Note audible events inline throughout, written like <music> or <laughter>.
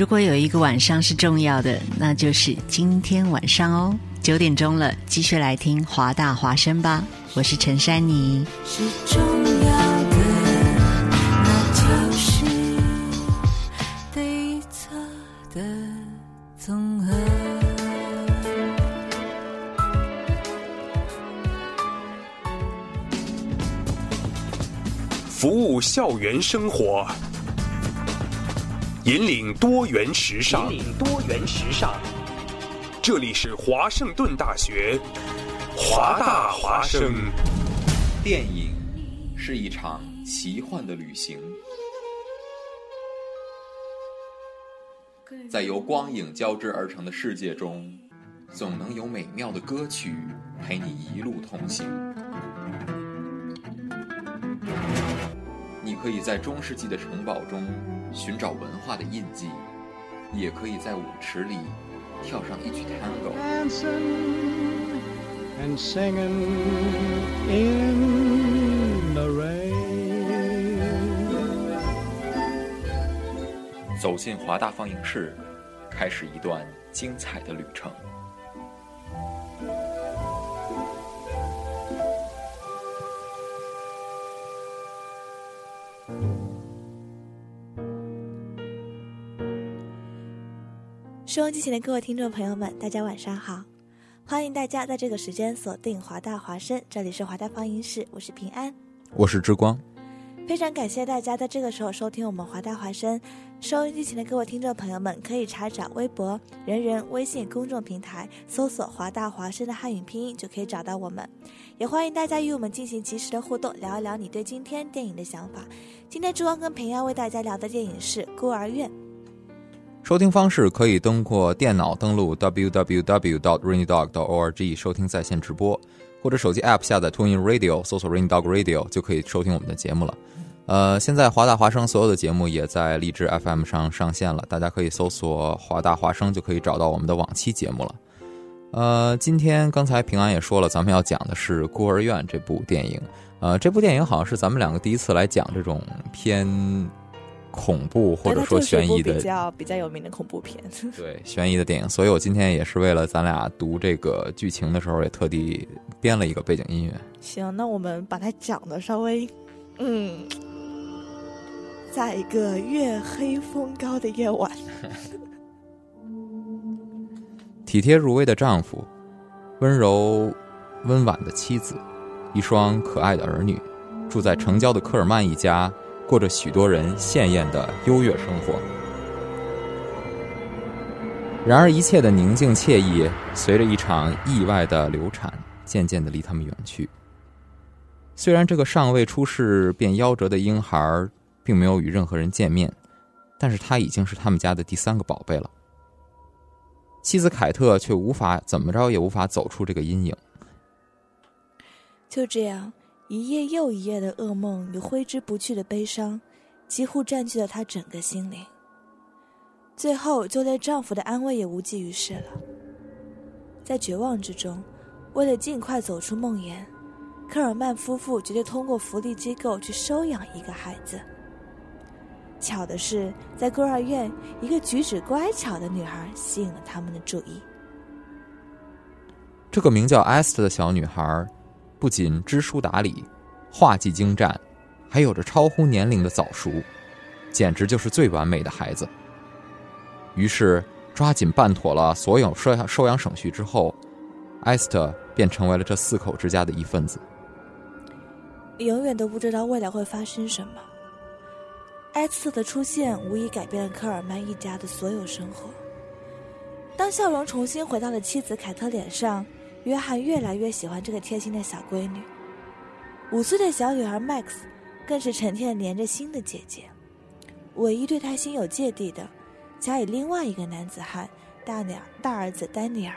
如果有一个晚上是重要的，那就是今天晚上哦，九点钟了，继续来听华大华声吧。我是陈珊妮。是重要的，那就是对错的综合。服务校园生活，引领多元时尚。引领多元时尚。这里是华盛顿大学，华大华生。电影是一场奇幻的旅行，在由光影交织而成的世界中，总能有美妙的歌曲陪你一路同行。可以在中世纪的城堡中寻找文化的印记，也可以在舞池里跳上一曲 tango。and singing in the rain. 走进华大放映室，开始一段精彩的旅程。收音机前的各位听众朋友们，大家晚上好！欢迎大家在这个时间锁定华大华声，这里是华大放映室，我是平安。我是之光，非常感谢大家在这个时候收听我们华大华声。收音机前的各位听众朋友们，可以查找微博、人人微信公众平台，搜索“华大华声”的汉语拼音，就可以找到我们。也欢迎大家与我们进行及时的互动，聊一聊你对今天电影的想法。今天之光跟平安为大家聊的电影是《孤儿院》。收听方式可以通过电脑登录 www.raindog.org 收听在线直播，或者手机 App 下载 TuneIn Radio 搜索 Rain Dog Radio 就可以收听我们的节目了。呃，现在华大华声所有的节目也在荔枝 FM 上上线了，大家可以搜索华大华声就可以找到我们的往期节目了。呃，今天刚才平安也说了，咱们要讲的是《孤儿院》这部电影。呃，这部电影好像是咱们两个第一次来讲这种偏恐怖或者说悬疑的比较比较有名的恐怖片。<laughs> 对悬疑的电影，所以我今天也是为了咱俩读这个剧情的时候，也特地编了一个背景音乐。行，那我们把它讲的稍微，嗯，在一个月黑风高的夜晚，<laughs> 体贴入微的丈夫，温柔温婉的妻子，一双可爱的儿女，住在城郊的科尔曼一家，过着许多人羡艳的优越生活。然而，一切的宁静惬意，随着一场意外的流产，渐渐的离他们远去。虽然这个尚未出世便夭折的婴孩，并没有与任何人见面，但是他已经是他们家的第三个宝贝了。妻子凯特却无法怎么着也无法走出这个阴影。就这样，一夜又一夜的噩梦与挥之不去的悲伤，几乎占据了她整个心灵。最后，就连丈夫的安慰也无济于事了。在绝望之中，为了尽快走出梦魇，科尔曼夫妇决定通过福利机构去收养一个孩子。巧的是，在孤儿院，一个举止乖巧的女孩吸引了他们的注意。这个名叫艾斯特的小女孩，不仅知书达理、画技精湛，还有着超乎年龄的早熟，简直就是最完美的孩子。于是，抓紧办妥了所有收养收养手续之后，艾斯特便成为了这四口之家的一份子。永远都不知道未来会发生什么。埃斯特的出现无疑改变了科尔曼一家的所有生活。当笑容重新回到了妻子凯特脸上，约翰越来越喜欢这个贴心的小闺女。五岁的小女儿 Max 更是成天黏着新的姐姐。唯一对她心有芥蒂的，加以另外一个男子汉大女儿大儿子丹尼尔。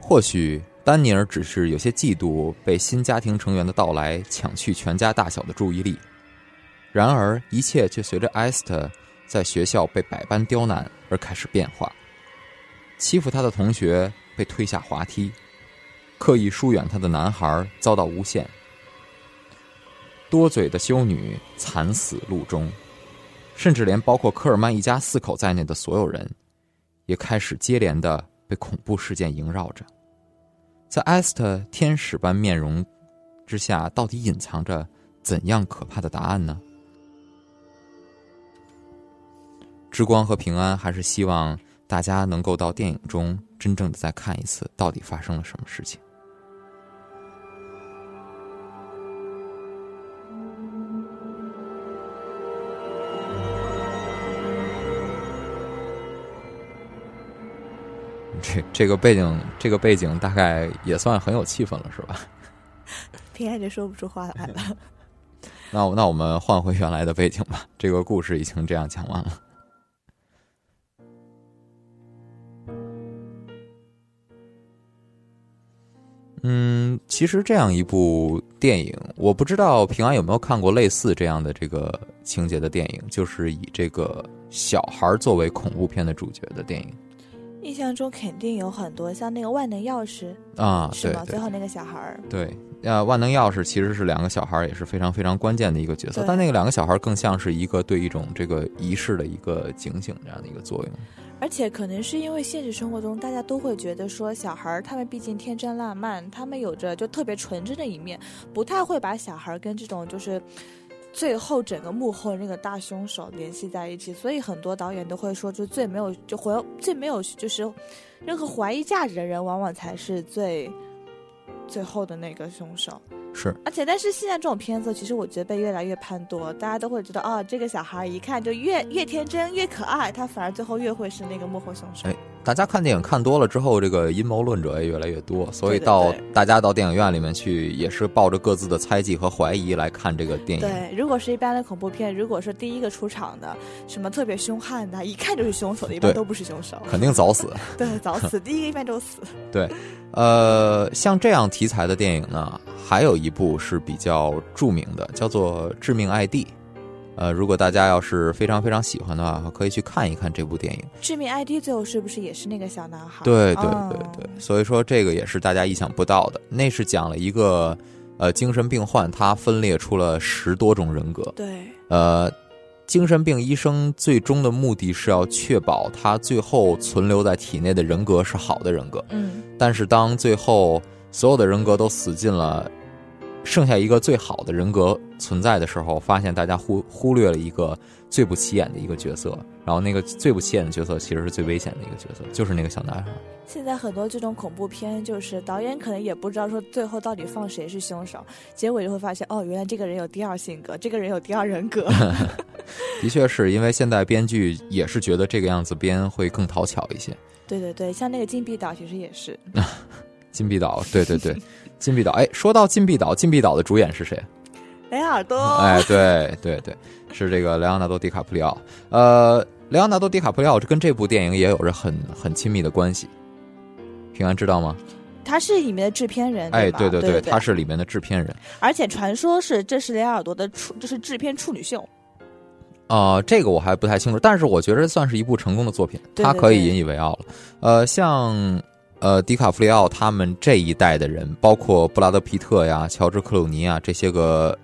或许丹尼尔只是有些嫉妒被新家庭成员的到来抢去全家大小的注意力，然而一切却随着艾斯特在学校被百般刁难而开始变化。欺负他的同学被推下滑梯，刻意疏远他的男孩遭到诬陷，多嘴的修女惨死路中，甚至连包括科尔曼一家四口在内的所有人，也开始接连的被恐怖事件萦绕着。在艾斯特天使般面容之下，到底隐藏着怎样可怕的答案呢？之光和平安还是希望大家能够到电影中真正的再看一次，到底发生了什么事情。这这个背景，这个背景大概也算很有气氛了，是吧？平安就说不出话来了。<laughs> 那我那我们换回原来的背景吧。这个故事已经这样讲完了。嗯，其实这样一部电影，我不知道平安有没有看过类似这样的这个情节的电影，就是以这个小孩作为恐怖片的主角的电影。印象中肯定有很多，像那个万能钥匙啊。是吗？最后那个小孩儿，对，呃，万能钥匙其实是两个小孩儿，也是非常非常关键的一个角色。但那个两个小孩儿更像是一个对一种这个仪式的一个警醒这样的一个作用。而且可能是因为现实生活中大家都会觉得说，小孩儿他们毕竟天真烂漫，他们有着就特别纯真的一面，不太会把小孩儿跟这种就是。最后，整个幕后那个大凶手联系在一起，所以很多导演都会说，就最没有就怀最没有就是任何怀疑价值的人，往往才是最最后的那个凶手。是，而且，但是现在这种片子，其实我觉得被越来越判多，大家都会觉得，哦，这个小孩一看就越越天真越可爱，他反而最后越会是那个幕后凶手。哎大家看电影看多了之后，这个阴谋论者也越来越多，所以到大家到电影院里面去，也是抱着各自的猜忌和怀疑来看这个电影。对，如果是一般的恐怖片，如果是第一个出场的，什么特别凶悍的，一看就是凶手的，一般都不是凶手。肯定早死。<laughs> 对，早死，第一个一般都死。对，呃，像这样题材的电影呢，还有一部是比较著名的，叫做《致命 ID》。呃，如果大家要是非常非常喜欢的话，可以去看一看这部电影。致命 ID 最后是不是也是那个小男孩？对对嗯对对，所以说这个也是大家意想不到的。那是讲了一个呃精神病患，他分裂出了十多种人格。对呃，精神病医生最终的目的是要确保他最后存留在体内的人格是好的人格。嗯，但是当最后所有的人格都死尽了，剩下一个最好的人格存在的时候，发现大家忽忽略了一个最不起眼的一个角色，然后那个最不起眼的角色其实是最危险的一个角色，就是那个小男孩。现在很多这种恐怖片，就是导演可能也不知道说最后到底放谁是凶手，结果就会发现，哦，原来这个人有第二性格，这个人有第二人格。<laughs> <laughs> 的确是因为现在编剧也是觉得这个样子编会更讨巧一些。对对对，像那个金币岛其实也是，<laughs> 金币岛，对对对，金币岛。哎，说到禁闭岛，禁闭岛的主演是谁？雷尔多。哎，对对对，是这个莱昂纳多·迪卡普里奥。呃，莱昂纳多·迪卡普里奥跟这部电影也有着很很亲密的关系。平安知道吗？他是里面的制片人，哎，吧？对对，对对，他是里面的制片人。而且传说是这是雷尔多的处，这是制片处女秀。啊、这个我还不太清楚，但是我觉得算是一部成功的作品，对对对他可以引以为傲了。呃，像呃迪卡普里奥他们这一代的人，包括布拉德皮特呀、乔治克鲁尼啊这些个，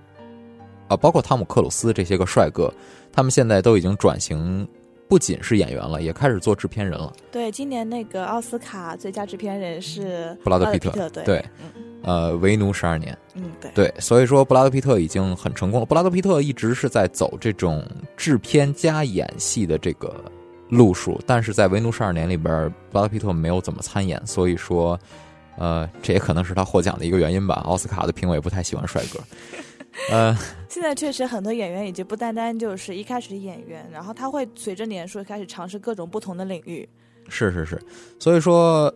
啊，包括汤姆克鲁斯这些个帅哥，他们现在都已经转型，不仅是演员了，也开始做制片人了。对，今年那个奥斯卡最佳制片人是布拉德皮特，特对对嗯呃，为奴十二年，嗯对对，所以说布拉德皮特已经很成功了。布拉德皮特一直是在走这种制片加演戏的这个路数，但是在《维奴十二年》里边，布拉德皮特没有怎么参演，所以说，呃，这也可能是他获奖的一个原因吧。<laughs> 奥斯卡的评委不太喜欢帅哥，<laughs> 呃，现在确实很多演员已经不单单就是一开始的演员，然后他会随着年数开始尝试各种不同的领域，是是是，所以说，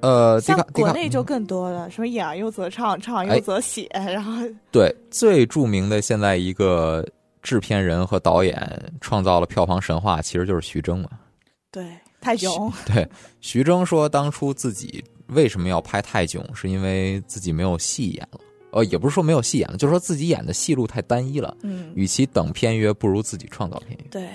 呃，像国内就更多了，什么演又则唱，唱哎。又则写，然后对最著名的现在一个制片人和导演创造了票房神话，其实就是徐峥嘛。对泰囧，对，徐峥说当初自己为什么要拍泰囧，是因为自己没有戏演了。呃，也不是说没有戏演了，就是说自己演的戏路太单一了，嗯，与其等片约，不如自己创造片约。对，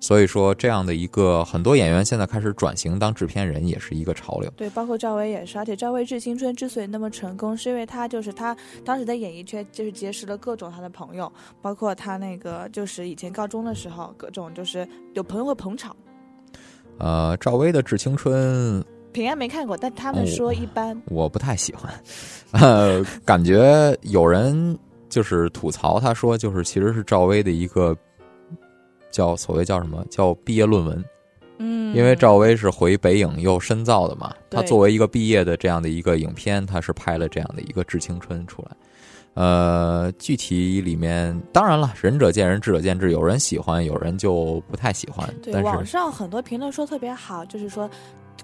所以说，这样的一个很多演员现在开始转型当制片人，也是一个潮流。对，包括赵薇也是，而且赵薇《致青春》之所以那么成功，是因为她就是她当时在演艺圈就是结识了各种她的朋友，包括她那个就是以前高中的时候，各种就是有朋友会捧场。呃，赵薇的《致青春》平安没看过，但他们哦说一般。我不太喜欢，呃，感觉有人就是吐槽，他说就是其实是赵薇的一个叫所谓叫什么叫毕业论文，嗯，因为赵薇是回北影又深造的嘛，她作为一个毕业的这样的一个影片，她是拍了这样的一个《致青春》出来。呃，具体里面当然了，仁者见仁，智者见智，有人喜欢，有人就不太喜欢。对但网上很多评论说特别好，就是说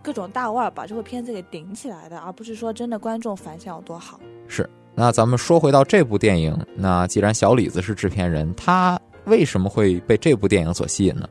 各种大腕儿把这部片子给顶起来的，而不是说真的观众反响有多好。是，那咱们说回到这部电影，那既然小李子是制片人，他为什么会被这部电影所吸引呢？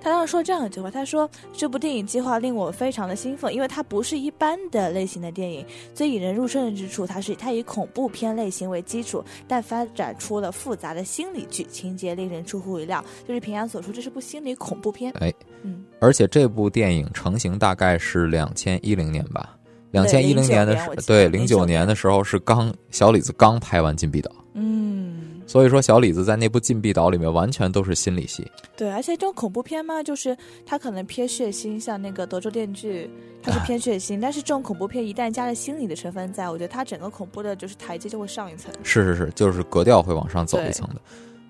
他当时说这样一句话，他说这部电影计划令我非常的兴奋，因为它不是一般的类型的电影，最引人入胜之处，它是它以恐怖片类型为基础，但发展出了复杂的心理剧情节，令人出乎意料。就是平安所说，这是部心理恐怖片。哎，嗯，而且这部电影成型大概是两千一零年吧，两千一零年的时09年我记得对零九09年的时候是刚小李子刚拍完《禁闭岛》，嗯，所以说小李子在那部《禁闭岛》里面完全都是心理戏。对，而且这种恐怖片嘛，就是它可能偏血腥，像那个《德州电锯》，它是偏血腥，但是这种恐怖片一旦加了心理的成分在，我觉得它整个恐怖的就是台阶就会上一层。是是是，就是格调会往上走一层的。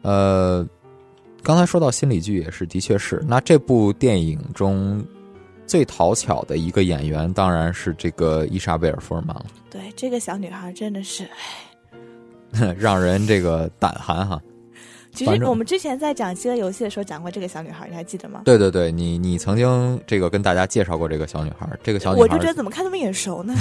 呃，刚才说到心理剧也是，的确是。那这部电影中最讨巧的一个演员，当然是这个伊莎贝尔·福尔曼了，对，这个小女孩真的是，<laughs> 让人这个胆寒哈。其实我们之前在讲《饥饿游戏》的时候讲过这个小女孩，你还记得吗？对对对，你你曾经这个跟大家介绍过这个小女孩，这个小女孩我就觉得怎么看那么眼熟呢？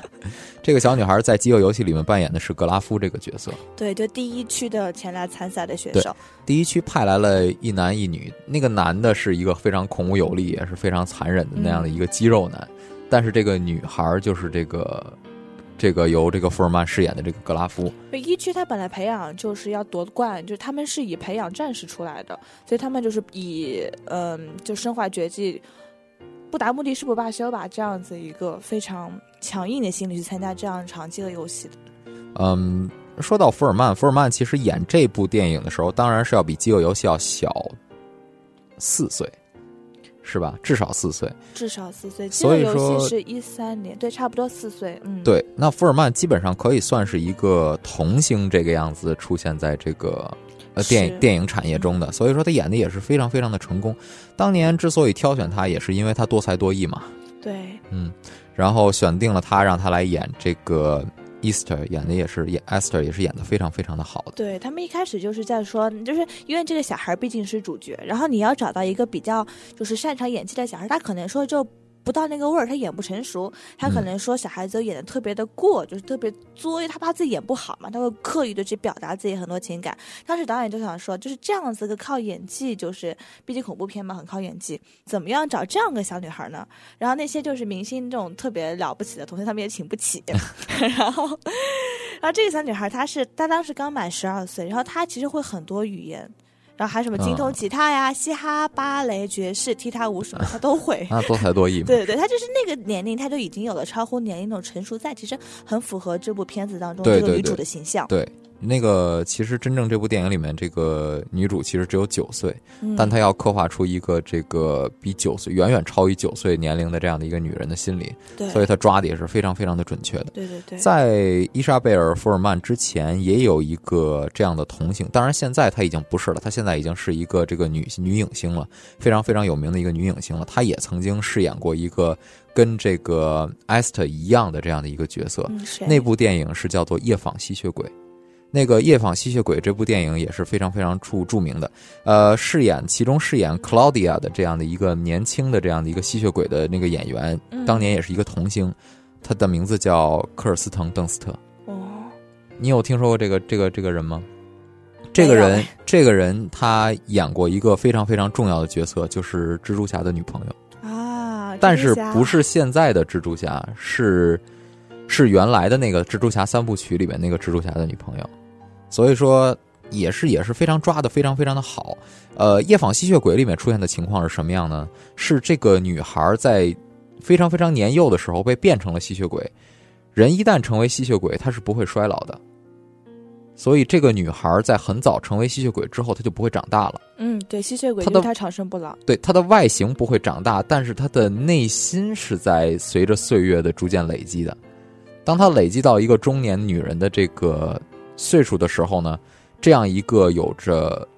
<laughs> 这个小女孩在《饥饿游戏》里面扮演的是格拉夫这个角色。对，就第一区的前来参赛的选手，第一区派来了一男一女，那个男的是一个非常孔武有力，也是非常残忍的那样的一个肌肉男，但是这个女孩就是这个这个由这个福尔曼饰演的这个格拉夫。一区他本来培养就是要夺冠，就是他们是以培养战士出来的，所以他们就是以嗯，就身怀绝技，不达目的誓不罢休吧，这样子一个非常强硬的心理去参加这样一场饥饿游戏的。嗯，说到福尔曼，福尔曼其实演这部电影的时候，当然是要比《饥饿游戏》要小四岁，是吧？至少四岁。至少四岁，饥所以说是一三年，对，差不多四岁，嗯，，对，那福尔曼基本上可以算是一个童星这个样子出现在这个呃电影电影产业中的，所以说他演的也是非常非常的成功。当年之所以挑选他，也是因为他多才多艺嘛，对，嗯，然后选定了他，让他来演这个 Easter，演的也是演 Esther 也是演的非常非常的好的。对他们一开始就是在说，就是因为这个小孩毕竟是主角，然后你要找到一个比较就是擅长演技的小孩，他可能说就不到那个味儿，他演不成熟，他可嗯能说小孩子演的特别的过，就是特别作，因为他怕自己演不好嘛，他会刻意的去表达自己很多情感。当时导演就想说，就是这样子个靠演技，就是毕竟恐怖片嘛，很靠演技，怎么样找这样个小女孩呢？然后那些就是明星这种特别了不起的同学，他们也请不起，<laughs> 然后。然后这个小女孩，她是她当时刚满十二岁，然后她其实会很多语言，然后还有什么精通吉他呀、嘻哈、芭蕾、爵士、踢踏舞什么，他都会。那多才多艺嘛。对 <laughs> 对对，她就是那个年龄，他就已经有了超乎年龄那种成熟在，其实很符合这部片子当中这个女主的形象。对，那个其实真正这部电影里面，这个女主其实只有九岁，嗯但她要刻画出一个这个比九岁远远超于九岁年龄的这样的一个女人的心理，对所以她抓的也是非常非常的准确的。对对对，在伊莎贝尔·福尔曼之前，也有一个这样的童星，当然现在她已经不是了，她现在已经是一个这个女女影星了，非常非常有名的一个女影星了。她也曾经饰演过一个跟这个艾斯特一样的这样的一个角色，嗯，那部电影是叫做《夜访吸血鬼》。那个《夜访吸血鬼》这部电影也是非常非常著著名的，呃，饰演其中饰演 Claudia 的这样的一个年轻的这样的一个吸血鬼的那个演员，嗯当年也是一个童星，他的名字叫科尔斯滕·邓斯特。哦，你有听说过这个这个这个人吗？这个人这个人他演过一个非常非常重要的角色，就是蜘蛛侠的女朋友。啊，但是不是现在的蜘蛛侠，是是原来的那个蜘蛛侠三部曲里面那个蜘蛛侠的女朋友。所以说，也是也是非常抓的非常非常的好。呃，《夜访吸血鬼》里面出现的情况是什么样呢？是这个女孩在非常非常年幼的时候被变成了吸血鬼。人一旦成为吸血鬼，他是不会衰老的。所以，这个女孩在很早成为吸血鬼之后，她就不会长大了。嗯，对，吸血鬼她长生不老。对，她的外形不会长大，但是她的内心是在随着岁月的逐渐累积的。当她累积到一个中年女人的这个岁数的时候呢，这样一个有着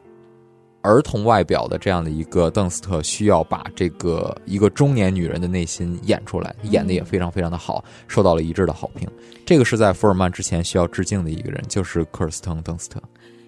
儿童外表的这样的一个邓斯特，需要把这个一个中年女人的内心演出来，演的也非常非常的好，受到了一致的好评。这个是在福尔曼之前需要致敬的一个人，就是科尔斯滕·邓斯特。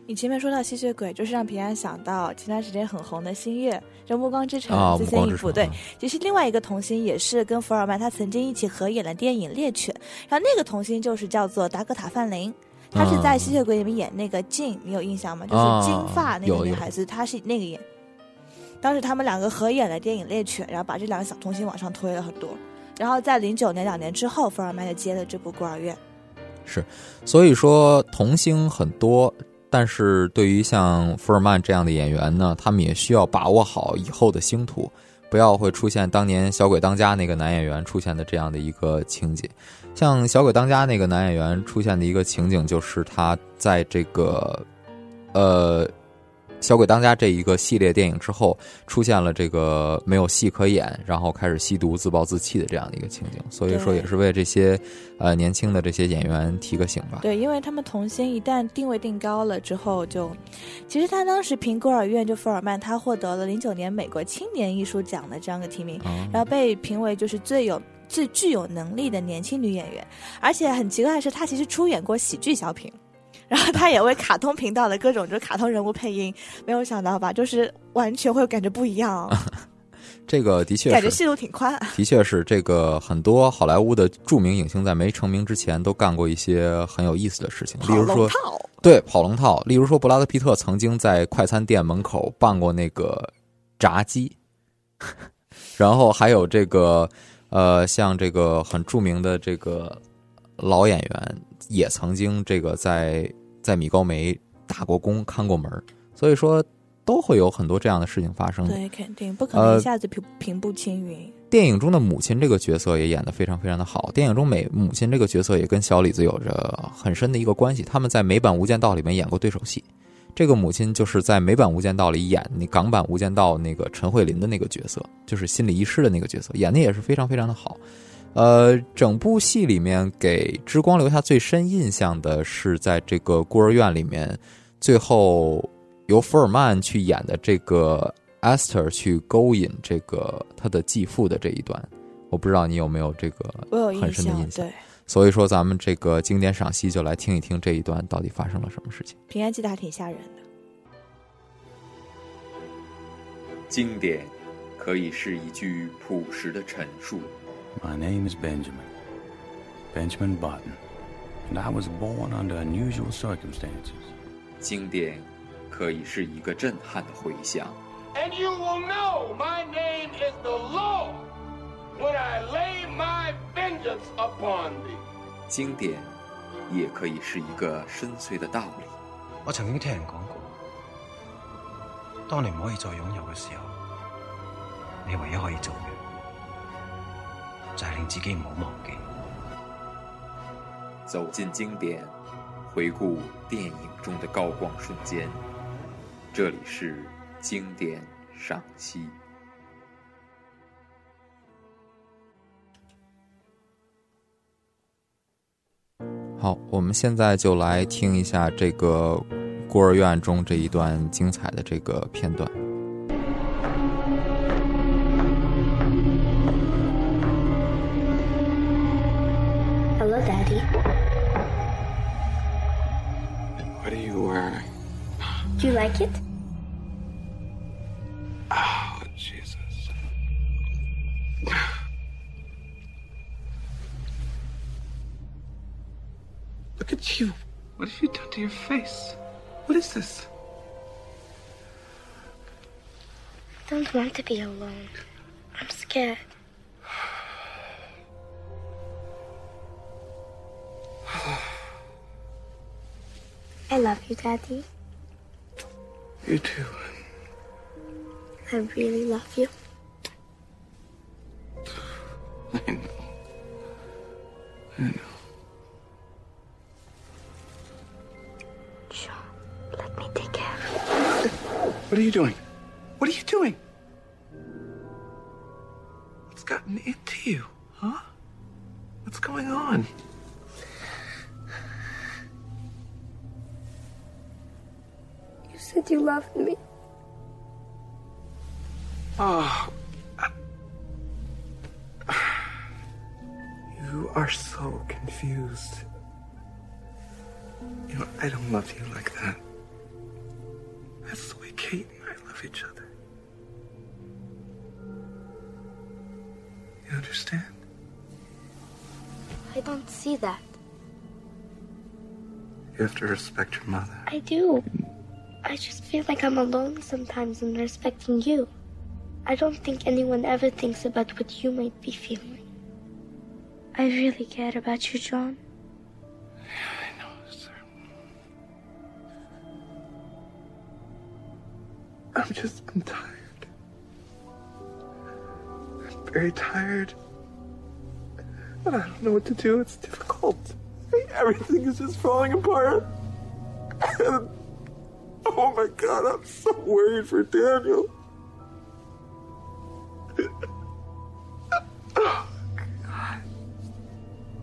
你前面说到吸血鬼，就是让平安想到前段时间很红的《星月》《这暮光之城》啊，这。些影对，其实另外一个童星也是跟福尔曼他曾经一起合演的电影《猎犬》，然后那个童星就是叫做达格塔范林。她是在吸血鬼里面演那个静，你有印象吗？就是金发那个女孩子，她是那个演。当时他们两个合演了电影《猎犬》，然后把这两个小童星往上推了很多。然后在零九年两年之后，福尔曼就接了这部《孤儿院》。是所以说童星很多，但是对于像福尔曼这样的演员呢，他们也需要把握好以后的星途，不要会出现当年《小鬼当家》那个男演员出现的这样的一个情节。像《小鬼当家》那个男演员出现的一个情景，就是他在这个，呃。《小鬼当家》这一个系列电影之后，出现了这个没有戏可演，然后开始吸毒、自暴自弃的这样的一个情景，所以说也是为这些呃年轻的这些演员提个醒吧。对，因为他们童星一旦定位定高了之后就，其实他当时凭《孤儿院》就福尔曼，他获得了零九年美国青年艺术奖的这样的提名，啊然后被评为就是最有最具有能力的年轻女演员，而且很奇怪的是，她其实出演过喜剧小品。然后他也为卡通频道的各种就是卡通人物配音，没有想到吧？就是完全会感觉不一样，<laughs> 这个的确感觉，戏路挺宽。的确是这个很多好莱坞的著名影星在没成名之前都干过一些很有意思的事情，例如说，对跑龙套，例如说布拉德皮特曾经在快餐店门口办过那个炸鸡，<laughs> 然后还有这个呃，像这个很著名的这个老演员也曾经这个在在米高梅打过工、看过门所以说都会有很多这样的事情发生。对，肯定不可能呃一下子平平步青云。电影中的母亲这个角色也演得非常非常的好。电影中美母亲这个角色也跟小李子有着很深的一个关系。他们在美版《无间道》里面演过对手戏。这个母亲就是在美版《无间道》里演那港版《无间道》那个陈慧琳的那个角色，就是心理医师的那个角色，演的也是非常非常的好。呃，整部戏里面给之光留下最深印象的是在这个孤儿院里面，最后由福尔曼去演的这个 Esther 去勾引这个他的继父的这一段，我不知道你有没有这个我有印象，很深的印象。对，所以说咱们这个经典赏析就来听一听这一段到底发生了什么事情。平安记得还挺吓人的。经典可以是一句朴实的陈述，My name is Benjamin. Benjamin Button. And I was born under unusual circumstances. 经典可以是一个震撼的回响，And you will know my name is the Lord when I lay my vengeance upon thee. 经典也可以是一个深邃的道理。我曾經聽人講過，當你唔可以再擁有嘅時候，你唯一可以做嘅就係令自己唔好忘記。走进经典，回顾电影中的高光瞬间。这里是经典赏析。好，我们现在就来听一下这个孤儿院中这一段精彩的这个片段。Like it? Oh, Jesus. Look at you. What have you done to your face? What is this? I don't want to be alone. I'm scared. <sighs> I love you, Daddy. You too. I really love you. <laughs> I know. I know. John, let me take care of What are you doing? So confused. You know, I don't love you like that. That's the way Kate and I love each other. You understand? I don't see that. You have to respect your mother. I do. I just feel like I'm alone sometimes in respecting you. I don't think anyone ever thinks about what you might be feeling. I really care about you, John. Yeah, I know, sir. I've just been tired. I'm very tired. But I don't know what to do. It's difficult. Everything is just falling apart. Oh my god, I'm so worried for Daniel.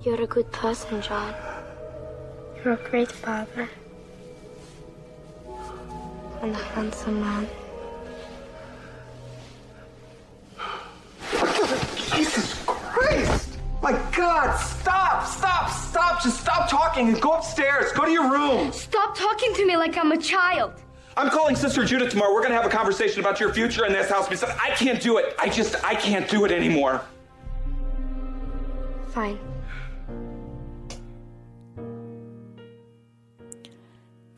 You're a good person, John. You're a great father. And a handsome man. Jesus Christ! My God, stop, stop, stop. Just stop talking and go upstairs. Go to your room. Stop talking to me like I'm a child. I'm calling Sister Judith tomorrow. We're gonna have a conversation about your future in this house. Because I can't do it. I just, I can't do it anymore. Fine.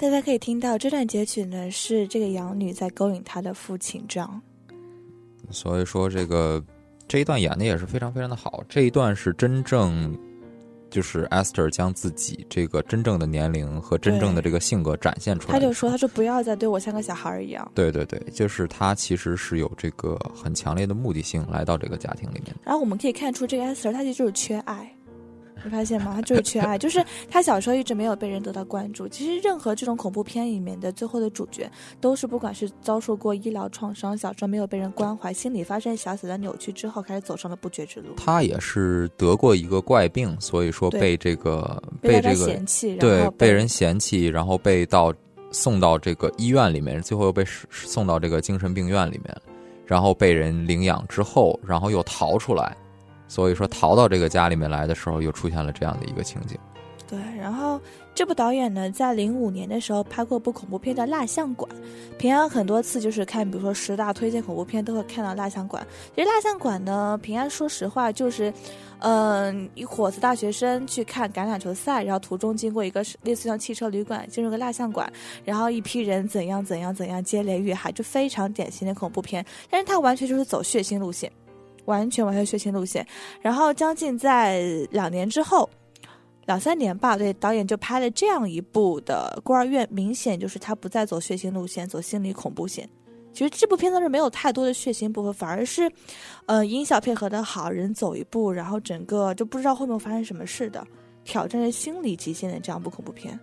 大家可以听到这段截取呢，是这个养女在勾引她的父亲这样。所以说这个这一段演的也是非常非常的好，这一段是真正就是 Esther 将自己这个真正的年龄和真正的这个性格展现出来。他就说：“他说不要再对我像个小孩儿一样。对对对，就是他其实是有这个很强烈的目的性来到这个家庭里面。然后我们可以看出，这个 Esther 她其实就是缺爱。你发现吗？他就是缺爱，就是他小时候一直没有被人得到关注。其实任何这种恐怖片里面的最后的主角，都是不管是遭受过医疗创伤，小时候没有被人关怀，心理发生小小的扭曲之后，开始走上了不绝之路。他也是得过一个怪病，所以说被这个被这个嫌弃，对被人嫌弃，然后被到送到这个医院里面，最后又被送到这个精神病院里面，然后被人领养之后，然后又逃出来。所以说，逃到这个家里面来的时候，又出现了这样的一个情景。对，然后这部导演呢，在零五年的时候拍过部恐怖片叫《蜡像馆》。平安很多次就是看，比如说十大推荐恐怖片，都会看到《蜡像馆》。其实《蜡像馆》呢，平安说实话就是，嗯、一伙子大学生去看橄榄球赛，然后途中经过一个类似像汽车旅馆，进入个蜡像馆，然后一批人怎样怎样怎样接连遇害，就非常典型的恐怖片。但是它完全就是走血腥路线。完全完全血腥路线，然后将近在两年之后，两三年吧，对，导演就拍了这样一部的《孤儿院》，明显就是他不再走血腥路线，走心理恐怖线。其实这部片子是没有太多的血腥部分，反而是，呃，音效配合的好，人走一步，然后整个就不知道后面发生什么事的，挑战着心理极限的这样一部恐怖片。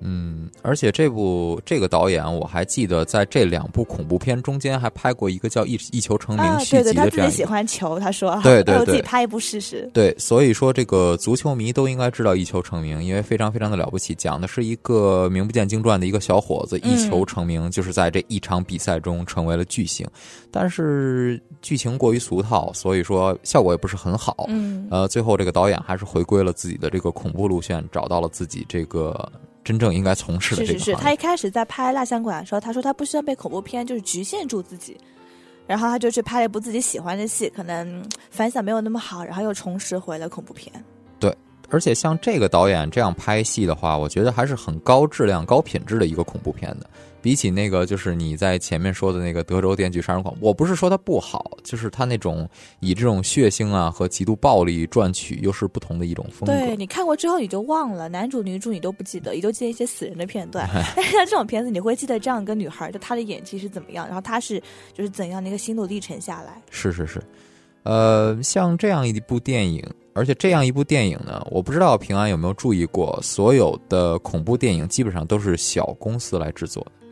嗯，而且这部这个导演我还记得，在这两部恐怖片中间还拍过一个叫《一一球成名》续集的这样、啊、对对，他自己喜欢球，他说，对对对，我自己拍一部试试。对，所以说这个足球迷都应该知道《一球成名》，因为非常非常的了不起，讲的是一个名不见经传的一个小伙子一球成名，嗯、就是在这一场比赛中成为了巨星，但是剧情过于俗套，所以说效果也不是很好。嗯，呃，最后这个导演还是回归了自己的这个恐怖路线，找到了自己这个。真正应该从事的这个是是是，他一开始在拍《蜡像馆》的时候，他说他不希望被恐怖片就是局限住自己，然后他就去拍了一部自己喜欢的戏，可能反响没有那么好，然后又重拾回了恐怖片。对，而且像这个导演这样拍戏的话，我觉得还是很高质量、高品质的一个恐怖片的。比起那个就是你在前面说的那个德州电锯杀人狂，我不是说它不好，就是它那种以这种血腥啊和极度暴力赚取，又是不同的一种风格。对你看过之后你就忘了，男主女主你都不记得，你就记得一些死人的片段。但是像这种片子，你会记得这样一个女孩，就她的演技是怎么样，然后她是就是怎样的一个心路历程下来。是是是，呃，像这样一部电影，而且这样一部电影呢，我不知道平安有没有注意过，所有的恐怖电影基本上都是小公司来制作的，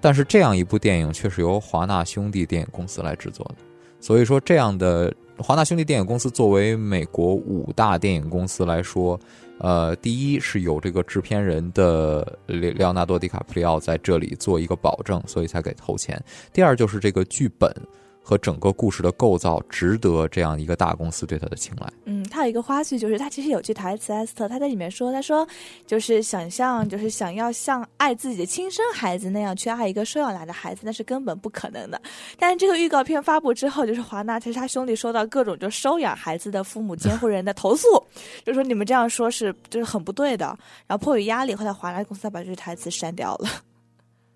但是这样一部电影却是由华纳兄弟电影公司来制作的。所以说，这样的华纳兄弟电影公司作为美国五大电影公司来说，呃，第一是有这个制片人的里里奥纳多·迪卡普里奥在这里做一个保证，所以才给投钱。第二就是这个剧本和整个故事的构造值得这样一个大公司对他的青睐。嗯，他有一个花絮，就是他其实有句台词，艾斯特他在里面说，他说就是想象，就是想要像爱自己的亲生孩子那样去爱一个收养来的孩子，那是根本不可能的。但是这个预告片发布之后，就是华纳其实他兄弟收到各种就收养孩子的父母监护人的投诉，<laughs> 就说你们这样说是就是很不对的，然后迫于压力，后来华纳公司才把这句台词删掉了。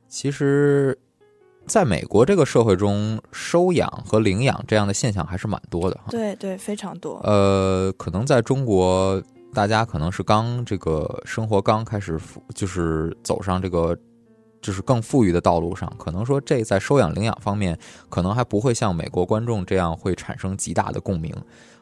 其实，在美国这个社会中，收养和领养这样的现象还是蛮多的哈。对对，非常多。呃，可能在中国，大家可能是刚这个生活刚开始富，就是走上这个就是更富裕的道路上，可能说这在收养领养方面，可能还不会像美国观众这样会产生极大的共鸣。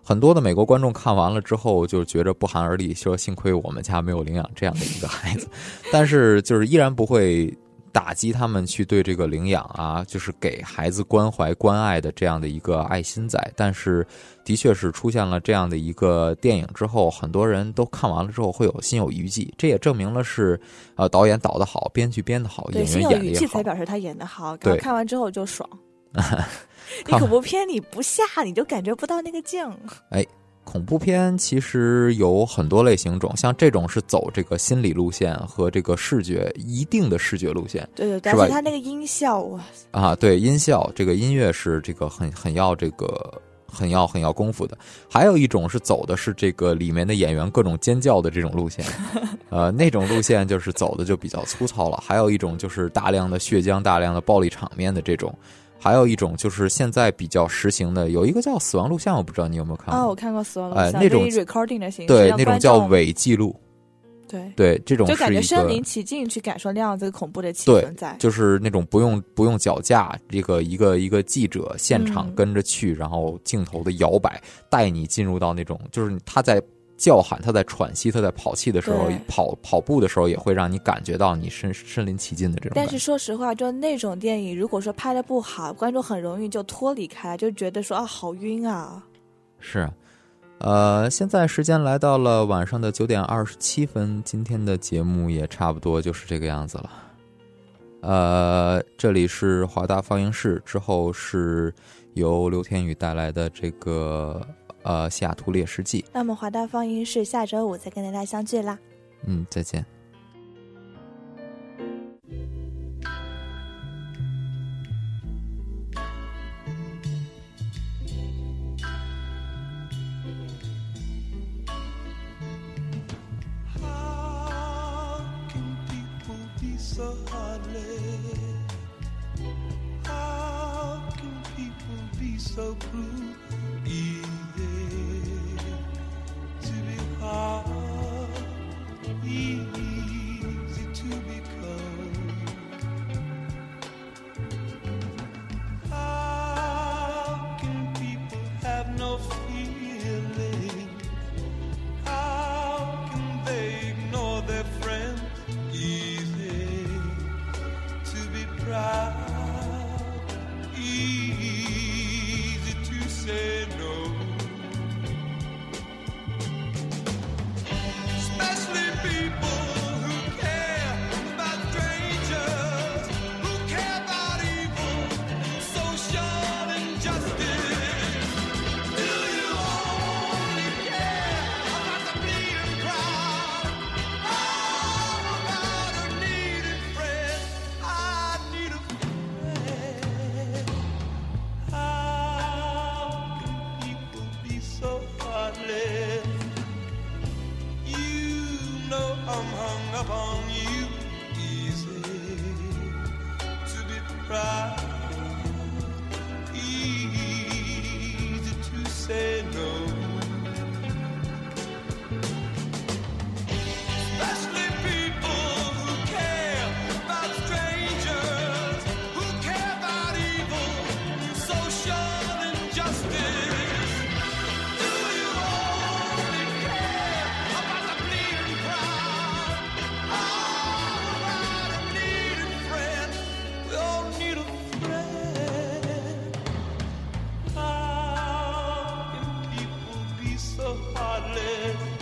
很多的美国观众看完了之后，就觉着不寒而栗，说幸亏我们家没有领养这样的一个孩子，但是就是依然不会打击他们去对这个领养啊，就是给孩子关怀关爱的这样的一个爱心在。但是，的确是出现了这样的一个电影之后，很多人都看完了之后会有心有余悸。这也证明了是，呃，导演导的好，编剧编的好，对，演心有余悸才。表示他演的好。对看完之后就爽。<laughs> <laughs> 你恐怖片你不下，你就感觉不到那个劲。哎，恐怖片其实有很多类型种，像这种是走这个心理路线和这个视觉一定的视觉路线，对对对，是吧而且他那个音效哇，啊，对，音效这个音乐是这个很很要这个很要很要功夫的。还有一种是走的是这个里面的演员各种尖叫的这种路线，<laughs> 呃，那种路线就是走的就比较粗糙了。还有一种就是大量的血浆、大量的暴力场面的这种。还有一种就是现在比较实行的，有一个叫死亡录像，我不知道你有没有看过？哦，我看过《死亡录像》哎那种 recording 的形式，对，那种叫伪记录。对对，这种就感觉身临其境去感受那样子恐怖的气对氛在。，就是那种不用不用脚架，这个一个一个记者现场嗯跟着去，然后镜头的摇摆带你进入到那种，就是他在叫喊、他在喘息、他在跑气的时候，跑跑步的时候，也会让你感觉到你身身临其境的这种。但是说实话，就那种电影，如果说拍的不好，观众很容易就脱离开，就觉得说啊，好晕啊。是，呃，现在时间来到了晚上的九点二十七分，今天的节目也差不多就是这个样子了。呃，这里是华大放映室，之后是由刘天宇带来的这个呃《西雅图猎食记》。那么华大放映室下周五再跟大家相聚啦。嗯，再见。people be so heartless? How can people be so cruel? so hardly